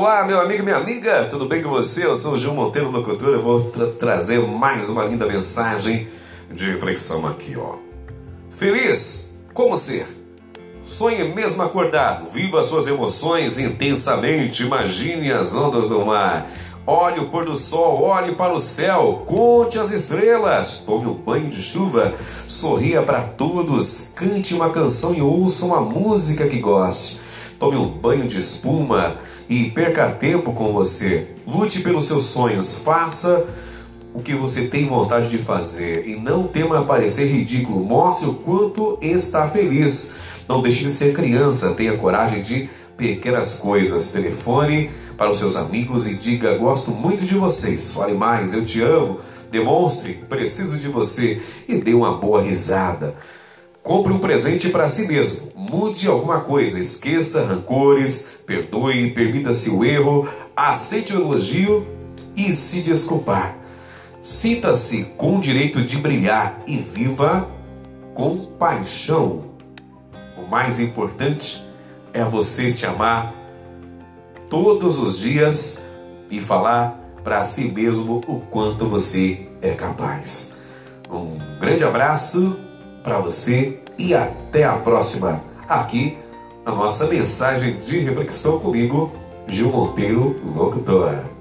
Olá, meu amigo e minha amiga, tudo bem com você? Eu sou o Gil Monteiro, locutor. Eu vou tra trazer mais uma linda mensagem de reflexão aqui, ó. Feliz? Como ser? Sonhe mesmo acordado, viva suas emoções intensamente, imagine as ondas do mar. Olhe o pôr do sol, olhe para o céu, conte as estrelas, tome um banho de chuva, sorria para todos, cante uma canção e ouça uma música que goste. Tome um banho de espuma e perca tempo com você. Lute pelos seus sonhos, faça o que você tem vontade de fazer e não tema parecer ridículo. Mostre o quanto está feliz. Não deixe de ser criança, tenha coragem de pequenas coisas. Telefone para os seus amigos e diga: Gosto muito de vocês. Fale mais, eu te amo. Demonstre, preciso de você e dê uma boa risada. Compre um presente para si mesmo. Mude alguma coisa. Esqueça rancores, perdoe, permita-se o erro, aceite o elogio e se desculpar. Sinta-se com o direito de brilhar e viva com paixão. O mais importante é você se amar todos os dias e falar para si mesmo o quanto você é capaz. Um grande abraço para você e até a próxima. Aqui a nossa mensagem de reflexão comigo, Gil Monteiro, locutor.